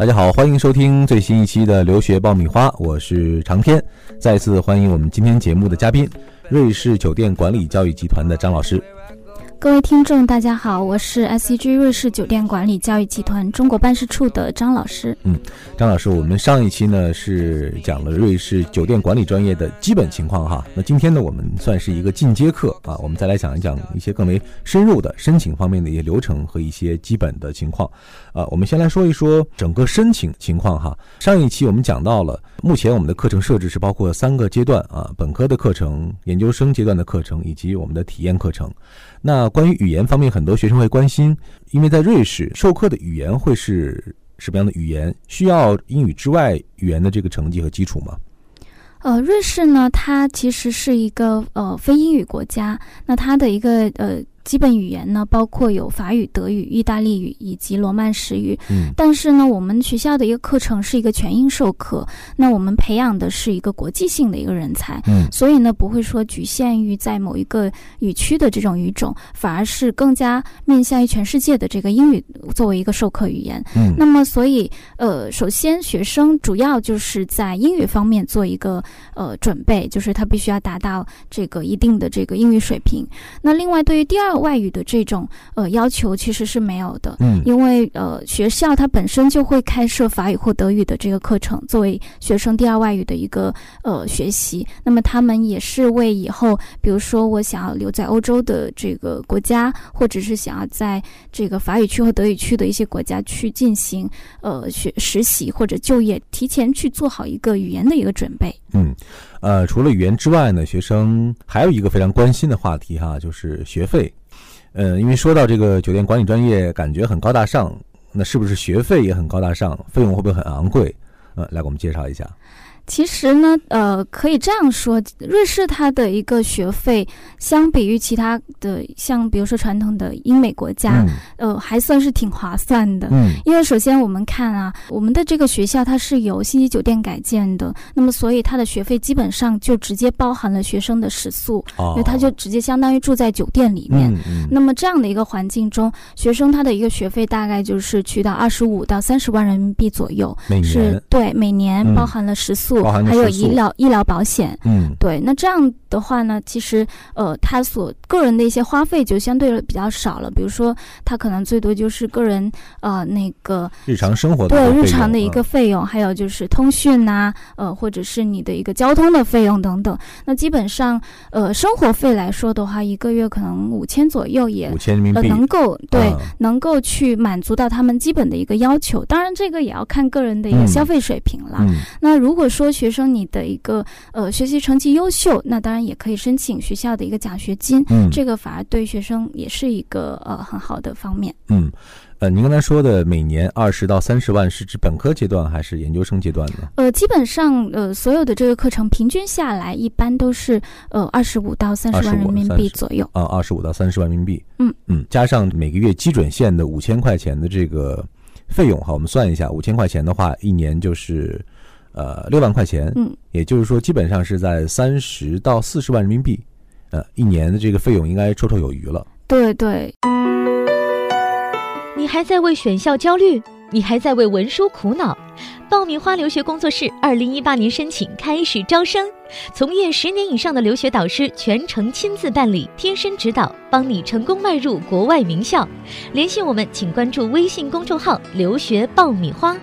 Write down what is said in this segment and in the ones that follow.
大家好，欢迎收听最新一期的留学爆米花，我是长天。再次欢迎我们今天节目的嘉宾，瑞士酒店管理教育集团的张老师。各位听众，大家好，我是 SCG 瑞士酒店管理教育集团中国办事处的张老师。嗯，张老师，我们上一期呢是讲了瑞士酒店管理专业的基本情况哈，那今天呢我们算是一个进阶课啊，我们再来讲一讲一些更为深入的申请方面的一些流程和一些基本的情况。啊，我们先来说一说整个申请情况哈。上一期我们讲到了，目前我们的课程设置是包括三个阶段啊，本科的课程、研究生阶段的课程以及我们的体验课程。那关于语言方面，很多学生会关心，因为在瑞士授课的语言会是什么样的语言？需要英语之外语言的这个成绩和基础吗？呃，瑞士呢，它其实是一个呃非英语国家，那它的一个呃。基本语言呢，包括有法语、德语、意大利语以及罗曼史语。嗯，但是呢，我们学校的一个课程是一个全英授课，那我们培养的是一个国际性的一个人才。嗯，所以呢，不会说局限于在某一个语区的这种语种，反而是更加面向于全世界的这个英语作为一个授课语言。嗯，那么所以呃，首先学生主要就是在英语方面做一个呃准备，就是他必须要达到这个一定的这个英语水平。那另外对于第二外语的这种呃要求其实是没有的，嗯，因为呃学校它本身就会开设法语或德语的这个课程，作为学生第二外语的一个呃学习。那么他们也是为以后，比如说我想要留在欧洲的这个国家，或者是想要在这个法语区和德语区的一些国家去进行呃学实习或者就业，提前去做好一个语言的一个准备。嗯，呃，除了语言之外呢，学生还有一个非常关心的话题哈，就是学费。嗯，因为说到这个酒店管理专业，感觉很高大上，那是不是学费也很高大上？费用会不会很昂贵？呃，来给我们介绍一下。其实呢，呃，可以这样说，瑞士它的一个学费，相比于其他的，像比如说传统的英美国家，呃，还算是挺划算的。嗯，因为首先我们看啊，我们的这个学校它是由星级酒店改建的，那么所以它的学费基本上就直接包含了学生的食宿，因为它就直接相当于住在酒店里面。嗯嗯。那么这样的一个环境中，学生他的一个学费大概就是去到二十五到三十万人民币左右。每年。对，每年包含了食宿。还有医疗医疗保险，嗯，对，那这样的话呢，其实呃，他所个人的一些花费就相对比较少了。比如说，他可能最多就是个人呃那个日常生活对日常的一个费用，还有就是通讯呐，呃，或者是你的一个交通的费用等等。那基本上呃，生活费来说的话，一个月可能五千左右也五千人民币能够对能够去满足到他们基本的一个要求。当然，这个也要看个人的一个消费水平了。那如果说学生你的一个呃学习成绩优秀，那当然也可以申请学校的一个奖学金，嗯，这个反而对学生也是一个呃很好的方面。嗯，呃，您刚才说的每年二十到三十万是指本科阶段还是研究生阶段呢？呃，基本上呃所有的这个课程平均下来一般都是呃二十五到三十万人民币左右啊，二十五到三十万人民币。嗯嗯，加上每个月基准线的五千块钱的这个费用，哈，我们算一下，五千块钱的话，一年就是。呃，六万块钱，嗯，也就是说，基本上是在三十到四十万人民币，呃，一年的这个费用应该绰绰有余了。对对。你还在为选校焦虑？你还在为文书苦恼？爆米花留学工作室二零一八年申请开始招生，从业十年以上的留学导师全程亲自办理，贴身指导，帮你成功迈入国外名校。联系我们，请关注微信公众号“留学爆米花”。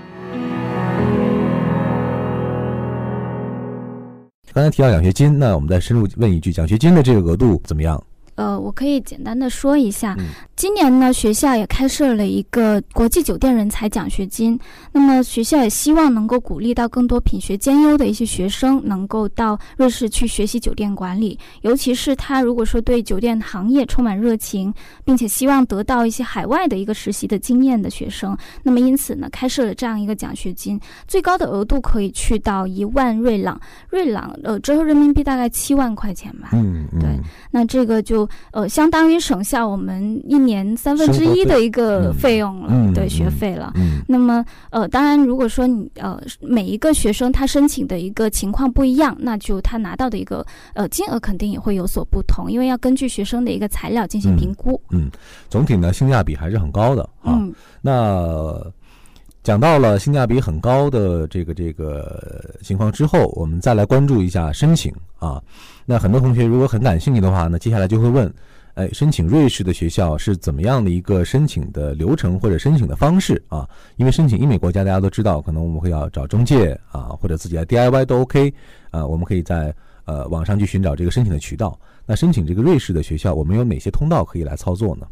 刚才提到奖学金，那我们再深入问一句，奖学金的这个额度怎么样？呃，我可以简单的说一下，今年呢，学校也开设了一个国际酒店人才奖学金。那么学校也希望能够鼓励到更多品学兼优的一些学生，能够到瑞士去学习酒店管理。尤其是他如果说对酒店行业充满热情，并且希望得到一些海外的一个实习的经验的学生，那么因此呢，开设了这样一个奖学金，最高的额度可以去到一万瑞朗，瑞朗呃折合人民币大概七万块钱吧。嗯，对，那这个就。呃，相当于省下我们一年三分之一的一个费用了，对学费了。那么，呃，当然，如果说你呃每一个学生他申请的一个情况不一样，那就他拿到的一个呃金额肯定也会有所不同，因为要根据学生的一个材料进行评估。嗯，总体呢性价比还是很高的啊。那。讲到了性价比很高的这个这个情况之后，我们再来关注一下申请啊。那很多同学如果很感兴趣的话，那接下来就会问，哎，申请瑞士的学校是怎么样的一个申请的流程或者申请的方式啊？因为申请英美国家，大家都知道，可能我们会要找中介啊，或者自己来 DIY 都 OK 啊。我们可以在呃网上去寻找这个申请的渠道。那申请这个瑞士的学校，我们有哪些通道可以来操作呢？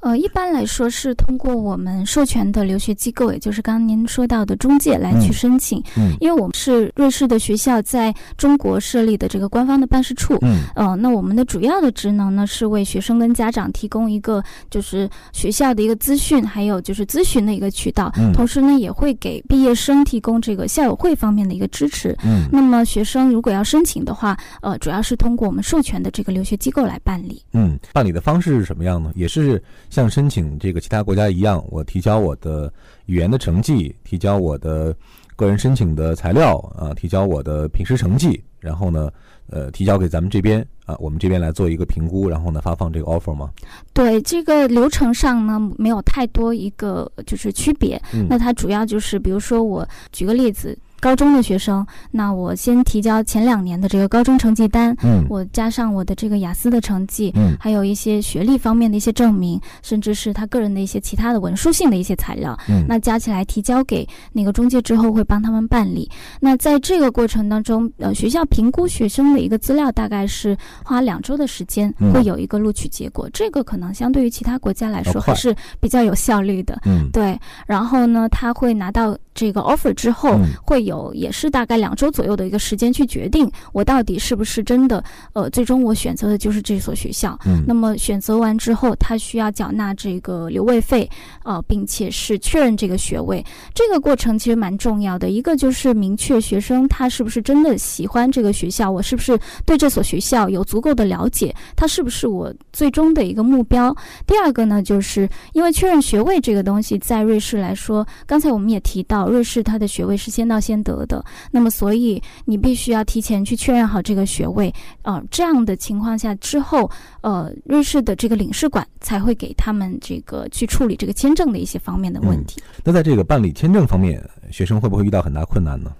呃，一般来说是通过我们授权的留学机构，也就是刚刚您说到的中介来去申请。嗯，因为我们是瑞士的学校在中国设立的这个官方的办事处。嗯，呃，那我们的主要的职能呢是为学生跟家长提供一个就是学校的一个资讯，还有就是咨询的一个渠道。嗯，同时呢也会给毕业生提供这个校友会方面的一个支持。嗯，那么学生如果要申请的话，呃，主要是通过我们授权的这个留学机构来办理。嗯，办理的方式是什么样呢？也是像申请这。个其他国家一样，我提交我的语言的成绩，提交我的个人申请的材料啊，提交我的平时成绩，然后呢，呃，提交给咱们这边啊，我们这边来做一个评估，然后呢，发放这个 offer 吗？对，这个流程上呢，没有太多一个就是区别。嗯，那它主要就是，比如说我举个例子。高中的学生，那我先提交前两年的这个高中成绩单，嗯，我加上我的这个雅思的成绩，嗯，还有一些学历方面的一些证明，甚至是他个人的一些其他的文书性的一些材料，嗯，那加起来提交给那个中介之后，会帮他们办理。那在这个过程当中，呃，学校评估学生的一个资料，大概是花两周的时间，会有一个录取结果。这个可能相对于其他国家来说还是比较有效率的，嗯，对。然后呢，他会拿到这个 offer 之后，会有。有也是大概两周左右的一个时间去决定我到底是不是真的，呃，最终我选择的就是这所学校。嗯，那么选择完之后，他需要缴纳这个留位费，呃，并且是确认这个学位。这个过程其实蛮重要的，一个就是明确学生他是不是真的喜欢这个学校，我是不是对这所学校有足够的了解，他是不是我最终的一个目标。第二个呢，就是因为确认学位这个东西，在瑞士来说，刚才我们也提到，瑞士他的学位是先到先。得的，那么所以你必须要提前去确认好这个学位，呃，这样的情况下之后，呃，瑞士的这个领事馆才会给他们这个去处理这个签证的一些方面的问题。那在这个办理签证方面，学生会不会遇到很大困难呢？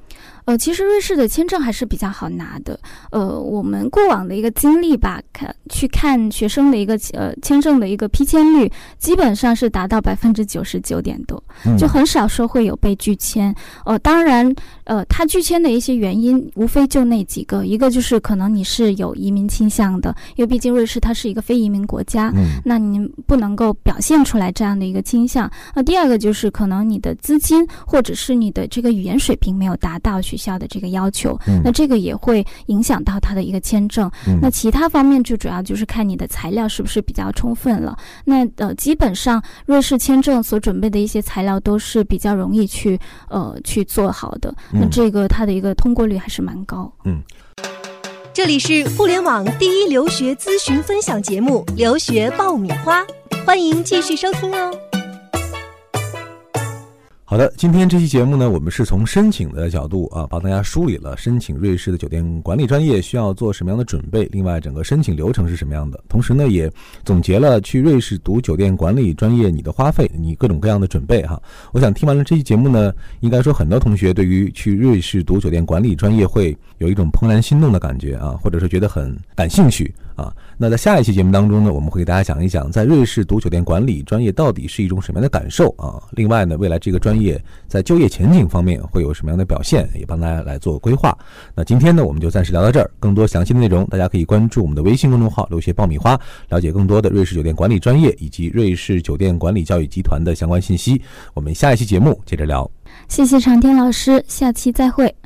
呃，其实瑞士的签证还是比较好拿的。呃，我们过往的一个经历吧，看去看学生的一个呃签证的一个批签率，基本上是达到百分之九十九点多，就很少说会有被拒签。呃，当然，呃，他拒签的一些原因无非就那几个，一个就是可能你是有移民倾向的，因为毕竟瑞士它是一个非移民国家，那你不能够表现出来这样的一个倾向。那第二个就是可能你的资金或者是你的这个语言水平没有达到。学校的这个要求，那这个也会影响到他的一个签证。那其他方面就主要就是看你的材料是不是比较充分了。那呃，基本上瑞士签证所准备的一些材料都是比较容易去呃去做好的。那这个它的一个通过率还是蛮高。嗯，这里是互联网第一留学咨询分享节目《留学爆米花》，欢迎继续收听哦。好的，今天这期节目呢，我们是从申请的角度啊，帮大家梳理了申请瑞士的酒店管理专业需要做什么样的准备，另外整个申请流程是什么样的。同时呢，也总结了去瑞士读酒店管理专业你的花费，你各种各样的准备哈。我想听完了这期节目呢，应该说很多同学对于去瑞士读酒店管理专业会有一种怦然心动的感觉啊，或者是觉得很感兴趣啊。那在下一期节目当中呢，我们会给大家讲一讲在瑞士读酒店管理专业到底是一种什么样的感受啊。另外呢，未来这个专业在就业前景方面会有什么样的表现，也帮大家来做规划。那今天呢，我们就暂时聊到这儿。更多详细的内容，大家可以关注我们的微信公众号“留学爆米花”，了解更多的瑞士酒店管理专业以及瑞士酒店管理教育集团的相关信息。我们下一期节目接着聊。谢谢长天老师，下期再会。